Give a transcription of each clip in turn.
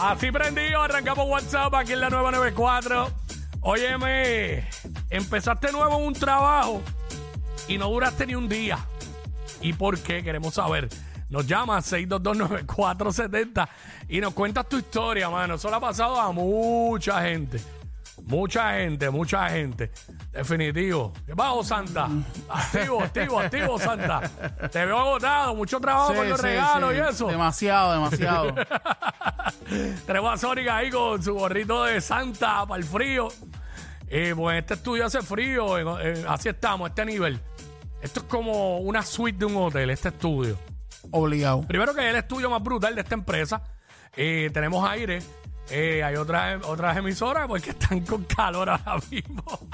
Así prendido, arrancamos WhatsApp aquí en la nueva 94. Óyeme, empezaste nuevo un trabajo y no duraste ni un día. ¿Y por qué? Queremos saber. Nos llama 6229470 y nos cuentas tu historia, mano. Eso le ha pasado a mucha gente. Mucha gente, mucha gente. Definitivo. ¿Qué pasa, Santa? Activo, activo, activo, Santa. Te veo agotado, mucho trabajo Sí, con los sí, regalos sí. y eso. Demasiado, demasiado. Tenemos a Sonic ahí con su gorrito de Santa para el frío. Eh, pues este estudio hace frío, en- en- así estamos, este nivel. Esto es como una suite de un hotel, este estudio. Obligado. Primero que es el estudio más brutal de esta empresa. Eh, tenemos aire. Eh, hay otras, otras emisoras porque están con calor ahora mismo.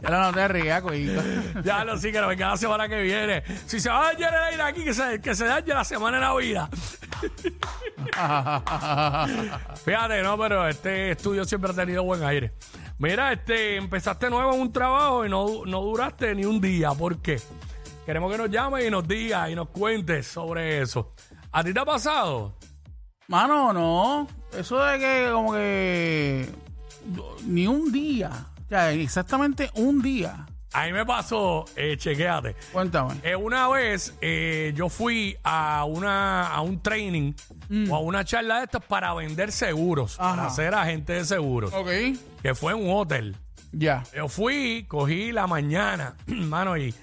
Ya no te rías, coito. ya lo sí que no venga la semana que viene. Si se va a dañar el aire aquí, que se, que se dañe la semana de Navidad. Fíjate, no, pero este estudio siempre ha tenido buen aire. Mira, este, empezaste nuevo en un trabajo y no, no duraste ni un día. ¿Por qué? Queremos que nos llames y nos digas y nos cuentes sobre eso. ¿A ti te ha pasado? Mano, no. Eso de que como que ni un día. O sea, exactamente un día. A mí me pasó, eh, chequéate. Cuéntame. Eh, una vez eh, yo fui a una a un training o a una charla de estas para vender seguros, Ajá. para ser agente de seguros, Ok. que fue en un hotel. Ya. Yo fui, cogí la mañana, mano, y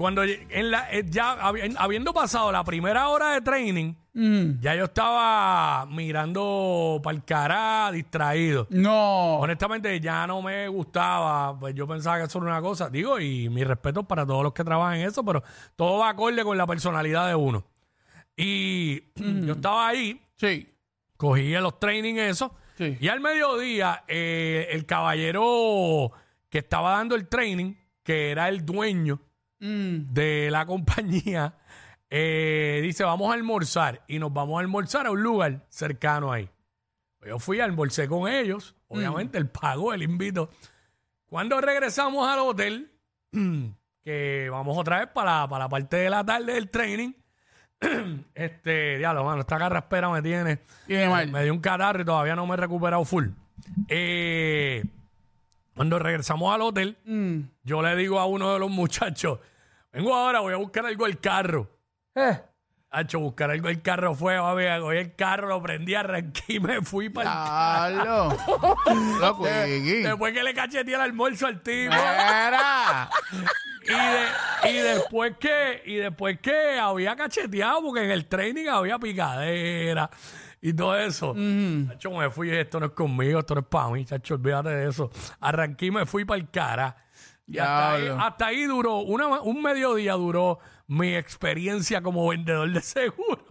cuando en la, eh, ya habi- habiendo pasado la primera hora de training, Mm. ya yo estaba mirando para el cara, distraído. No. Honestamente, ya no me gustaba, pues yo pensaba que eso era una cosa, digo, y mi respeto para todos los que trabajan en eso, pero todo va acorde con la personalidad de uno. Y yo estaba ahí, Sí. cogí los training eso, Sí. y al mediodía, eh, el caballero que estaba dando el training, que era el dueño Mm. de la compañía, eh, dice, vamos a almorzar, y nos vamos a almorzar a un lugar cercano ahí. Yo fui, almorcé con ellos, obviamente, él pagó, él invitó. Cuando regresamos al hotel, que vamos otra vez para, para la parte de la tarde del training, este, diablo, mano, esta carraspera me tiene... Me dio un catarro y todavía no me he recuperado full. Eh, cuando regresamos al hotel, Mm. yo le digo a uno de los muchachos, vengo ahora, voy a buscar algo del carro. Eh. Hacho, buscar algo del carro fue, a ver, cogí el carro, lo prendí, arranqué y me fui para el Diablo. Loco. Después que le cacheteé el almuerzo al tipo. Era. y, de- y después que, y después que había cacheteado, porque en el training había picadera y todo eso. Chacho, me fui, esto no es conmigo, esto no es para mí, chacho, olvídate de eso. Arranqué y me fui para el cara. Y hasta ahí, hasta ahí duró, una, un mediodía duró mi experiencia como vendedor de seguro.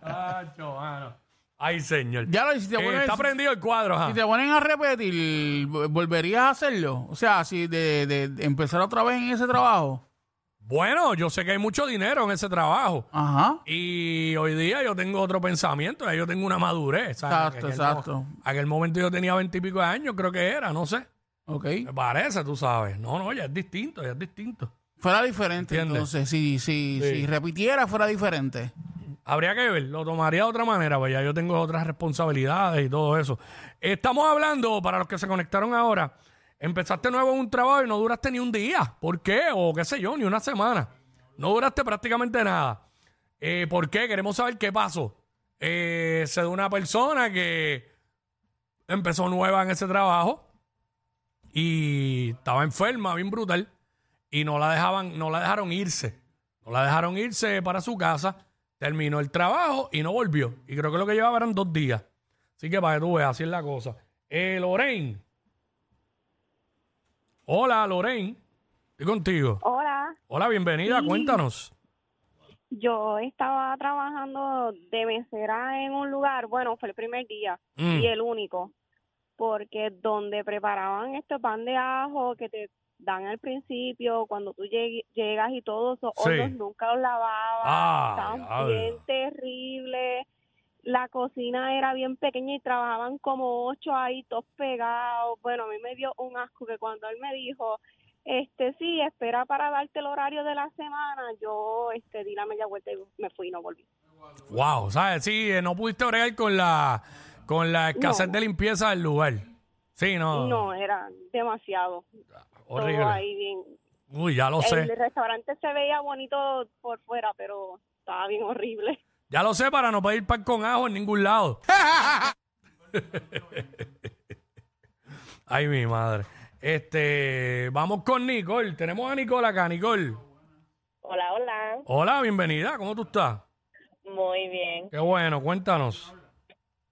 Chacho, mano. Ay, señor. Ya lo hiciste. Eh, pones- está prendido el cuadro, ajá. Si te ponen a repetir, ¿volverías a hacerlo? O sea, si de, de- de empezar otra vez en ese trabajo. Bueno, yo sé que hay mucho dinero en ese trabajo. Ajá. Y hoy día yo tengo otro pensamiento, ya yo tengo una madurez. ¿sabes? Exacto, Que aquel exacto. aquel momento yo tenía veintipico de años, creo que era, no sé. Ok. Me parece, tú sabes. No, no, ya es distinto, ya es distinto. Fuera diferente, ¿Entiendes? entonces. Si, si, Sí. si repitiera, fuera diferente. Habría que ver, lo tomaría de otra manera, pues ya yo tengo otras responsabilidades y todo eso. Estamos hablando, para los que se conectaron ahora, empezaste nuevo en un trabajo y no duraste ni un día. ¿Por qué? O qué sé yo, ni una semana. No duraste prácticamente nada. Eh, ¿Por qué? Queremos saber qué pasó. Eh, sé de una persona que empezó nueva en ese trabajo y estaba enferma, bien brutal, y no la dejaban, no la dejaron irse. No la dejaron irse para su casa, terminó el trabajo y no volvió. Y creo que lo que llevaba eran dos días. Así que para que tú veas, así es la cosa. Eh, Lorraine. Hola, Lorraine. Estoy contigo. Hola, Hola, bienvenida, Sí. cuéntanos. yo estaba trabajando de mesera en un lugar, bueno, fue el primer día Mm. y el único, porque donde preparaban este pan de ajo que te dan al principio, cuando tú lleg- llegas y todos esos Sí. hornos nunca los lavaban, Ah, estaban bien terribles, la cocina era bien pequeña y trabajaban como ocho ahí todos pegados, bueno, a mí me dio un asco que cuando él me dijo este, sí, espera para darte el horario de la semana. Yo, este, di la media vuelta y me fui y no volví. Wow, ¿sabes? Sí, eh, no pudiste bregar con la, con la escasez No. de limpieza del lugar. Sí, no. No, era demasiado. horrible. Todo ahí bien. Uy, ya lo El sé. restaurante se veía bonito por fuera, pero estaba bien horrible. Ya lo sé para no pedir pan con ajo en ningún lado. Ay, mi madre. Este, vamos con Nicole. Tenemos a Nicole acá, Nicole. Hola, hola. Hola, bienvenida. ¿Cómo tú estás? Muy bien. Qué bueno, cuéntanos.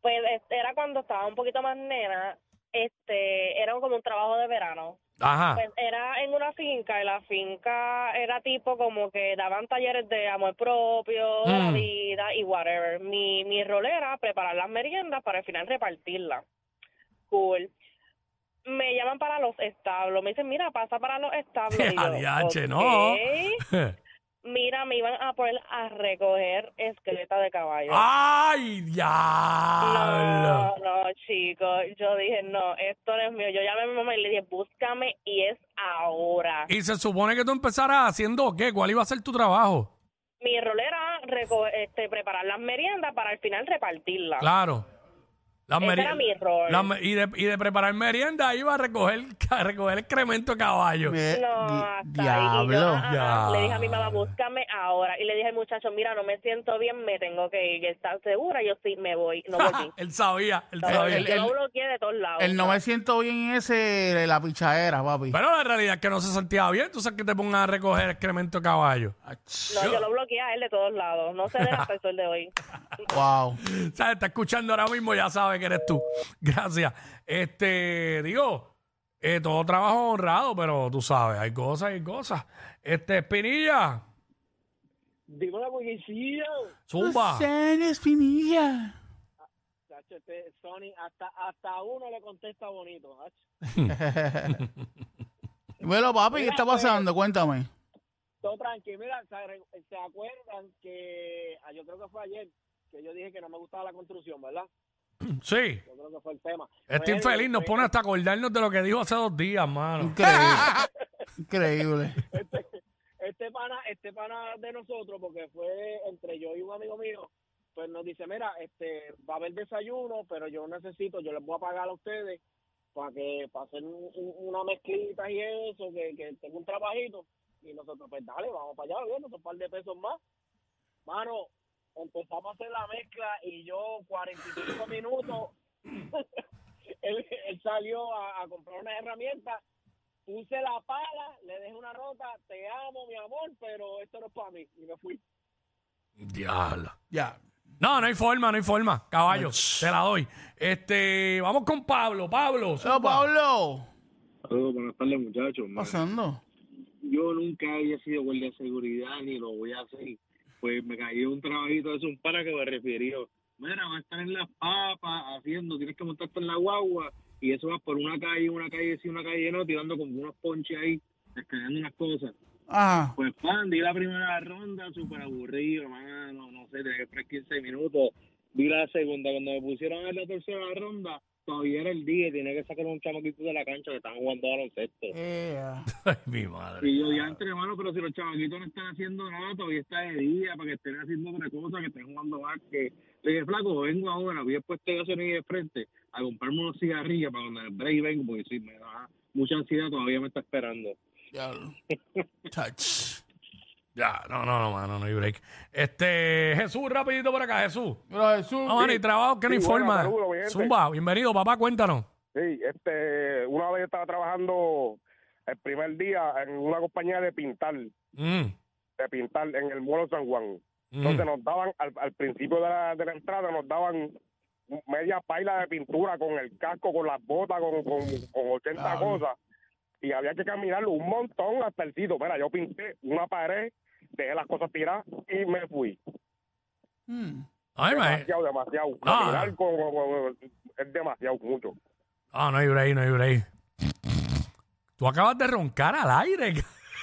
Pues este, era cuando estaba un poquito más nena, este, era como un trabajo de verano. Ajá. Pues era en una finca y la finca era tipo como que daban talleres de amor propio, de la Mm. vida y whatever. Mi, mi rol era preparar las meriendas para al final repartirlas. Cool. Me llaman para los establos. Me dicen, mira, pasa para los establos. Y yo, no. Mira, me iban a poner a recoger esqueleta de caballo. ¡Ay, diablo! No, no, chicos. Yo dije, no, esto no es mío. Yo llamé a mi mamá y le dije, búscame y es ahora. Y se supone que tú empezaras haciendo qué? ¿Cuál iba a ser tu trabajo? Mi rol era este, preparar las meriendas para al final repartirlas. Claro. Las Ese era mi las me- y, de, y de preparar merienda iba a recoger, a recoger excremento de caballo. Eh, No, di- hasta ahí. Y yo, diablo. ah, ah, Ya. Le dije a mi mamá, búscame ahora. Y le dije al muchacho, mira, no me siento bien, me tengo que ir. ¿Estás segura? Yo sí, me voy. No volví. él sabía, él No sabía. el- yo el- lo bloqueé de todos lados. El no me siento bien ese de la pichadera, papi. Pero la realidad es que no se sentía bien. Tú sabes que te pongan a recoger excremento de caballo. No, yo lo bloqueé a él de todos lados. No sé de hasta el sol de hoy. Wow. ¿Sabes? Está escuchando ahora mismo, ya sabe que eres tú. Gracias. Este, digo, eh, todo trabajo honrado, pero tú sabes, hay cosas y cosas. Este, Espinilla, Dime una policía. zumba. Espinilla. Este Sony, hasta, hasta uno le contesta bonito. Bueno, papi, ¿qué está pasando? Cuéntame. Todo tranquilo. Mira, ¿se, re- se acuerdan que ah, yo creo que fue ayer que yo dije que no me gustaba la construcción, ¿verdad? Sí. Yo creo que fue el tema. Este Pues, infeliz nos pone hasta acordarnos de lo que dijo hace dos días, mano. Increíble. Increíble. Este, este pana, este pana de nosotros, porque fue entre yo y un amigo mío, pues nos dice, mira, este, va a haber desayuno, pero yo necesito, yo les voy a pagar a ustedes para que para hacer un- un- una mezclita y eso, que, que tengo un trabajito. Y nosotros, pues dale, vamos para allá, bien, un par de pesos más. Mano, empezamos a hacer la mezcla y yo 45 minutos, él, él salió a, a comprar unas herramientas puse la pala, le dejé una nota, te amo, mi amor, pero esto no es para mí. Y me fui. Diablo. Ya. No, no hay forma, no hay forma. Caballo, te la doy. Este, vamos con Pablo. Pablo, Hola. Pablo. Saludos, buenas tardes, muchachos. ¿Qué está pasando? Yo nunca había sido guardia de seguridad ni lo voy a hacer. Pues me cayó un trabajito de un para que me refirió. Mira, va a estar en las papas haciendo, tienes que montarte en la guagua y eso va por una calle, una calle sí, una calle no, tirando como unos ponches ahí, escaneando unas cosas. Ajá. Pues pan, di la primera ronda, súper aburrido, hermano, no sé, tenía que esperar 15 minutos. Di la segunda, cuando me pusieron en la tercera ronda, todavía era el día y tenía que sacar un chamaquito de la cancha que estaban jugando baloncesto. Yeah. Ay, mi madre. Y yo, ya entre hermano, pero si los chavaquitos no están haciendo nada, todavía está de día, para que estén haciendo otra cosa, que estén jugando básquet. Le dije, flaco, vengo ahora, voy después de gasolina de frente a comprarme unos cigarrillos para cuando el break vengo, porque si me da mucha ansiedad, todavía me está esperando. Touch. Ya, no, no, no, mano, no hay break. Este, Jesús, rapidito por acá, Jesús. Pero Jesús. No, mano, y trabajo que no informa. Zumba, bienvenido, papá, cuéntanos. Sí, este, una vez estaba trabajando el primer día en una compañía de pintar, Mm, de pintar en el Molo San Juan. mm. Entonces nos daban, al, al principio de la, de la entrada, nos daban media paila de pintura con el casco, con las botas, con, con, con 80 Claro. cosas. Y había que caminarlo un montón hasta el sitio. Mira, yo pinté una pared, dejé las cosas tiradas y me fui. Mm. Ay, ma- Demasiado, demasiado. Ah. Caminar con- con- con- es demasiado, mucho. Ah, no hay break, no hay break. Tú acabas de roncar al aire.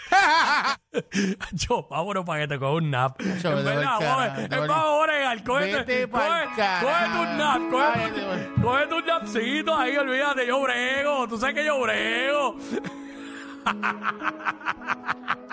Yo, vámonos para que te coja un nap. Yo, vete verdad, cógete, Vete pa'l coge- cógete un nap, cógete, Váyate, cógete un napcito ahí, olvídate, yo brego, tú sabes que yo brego.